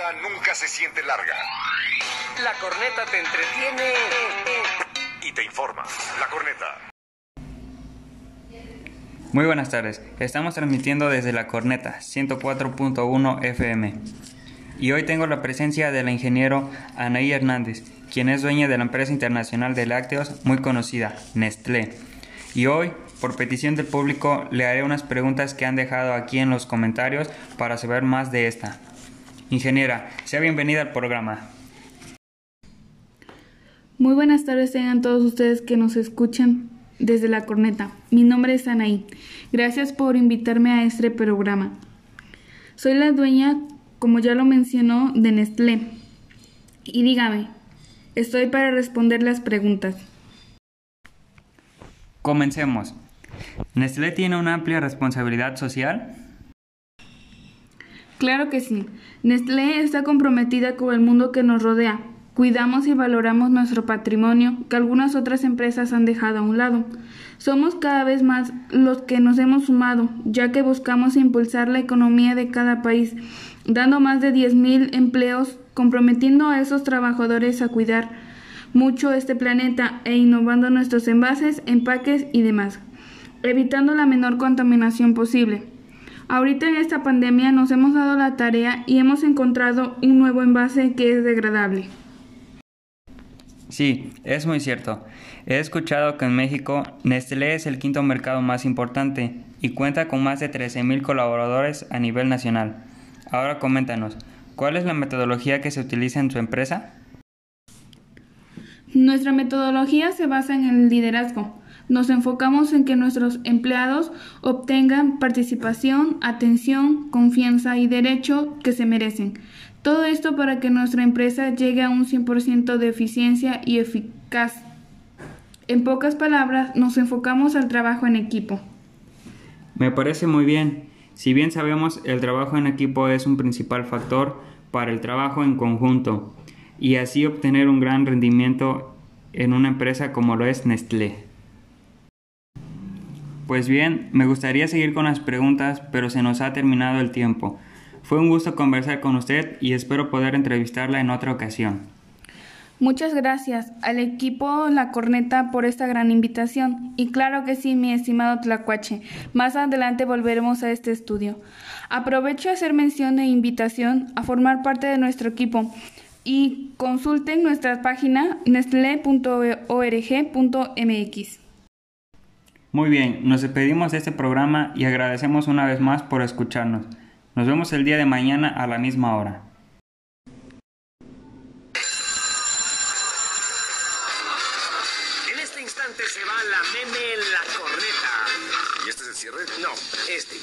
corneta nunca se siente larga. La corneta te entretiene y te informa. La corneta. Muy buenas tardes. Estamos transmitiendo desde la corneta 104.1 FM. Y hoy tengo la presencia del ingeniero Anaí Hernández, quien es dueña de la empresa internacional de lácteos muy conocida, Nestlé. Y hoy, por petición del público, le haré unas preguntas que han dejado aquí en los comentarios para saber más de esta. Ingeniera, sea bienvenida al programa. Muy buenas tardes tengan todos ustedes que nos escuchan desde la corneta. Mi nombre es Anaí. Gracias por invitarme a este programa. Soy la dueña, como ya lo mencionó, de Nestlé. Y dígame, estoy para responder las preguntas. Comencemos. ¿Nestlé tiene una amplia responsabilidad social? Claro que sí. Nestlé está comprometida con el mundo que nos rodea. Cuidamos y valoramos nuestro patrimonio que algunas otras empresas han dejado a un lado. Somos cada vez más los que nos hemos sumado, ya que buscamos impulsar la economía de cada país, dando más de 10.000 empleos, comprometiendo a esos trabajadores a cuidar mucho este planeta e innovando nuestros envases, empaques y demás, evitando la menor contaminación posible. Ahorita en esta pandemia nos hemos dado la tarea y hemos encontrado un nuevo envase que es degradable. Sí, es muy cierto. He escuchado que en México Nestlé es el quinto mercado más importante y cuenta con más de 13.000 colaboradores a nivel nacional. Ahora coméntanos, ¿cuál es la metodología que se utiliza en su empresa? Nuestra metodología se basa en el liderazgo. Nos enfocamos en que nuestros empleados obtengan participación, atención, confianza y derecho que se merecen. Todo esto para que nuestra empresa llegue a un 100% de eficiencia y eficaz. En pocas palabras, nos enfocamos al trabajo en equipo. Me parece muy bien. Si bien sabemos, el trabajo en equipo es un principal factor para el trabajo en conjunto y así obtener un gran rendimiento en una empresa como lo es Nestlé. Pues bien, me gustaría seguir con las preguntas, pero se nos ha terminado el tiempo. Fue un gusto conversar con usted y espero poder entrevistarla en otra ocasión. Muchas gracias al equipo La Corneta por esta gran invitación. Y claro que sí, mi estimado Tlacuache, más adelante volveremos a este estudio. Aprovecho a hacer mención e invitación a formar parte de nuestro equipo y consulten nuestra página nestle.org.mx. Muy bien, nos despedimos de este programa y agradecemos una vez más por escucharnos. Nos vemos el día de mañana a la misma hora. En este instante se va la meme en la corneta. ¿Y este es el cierre? No, este.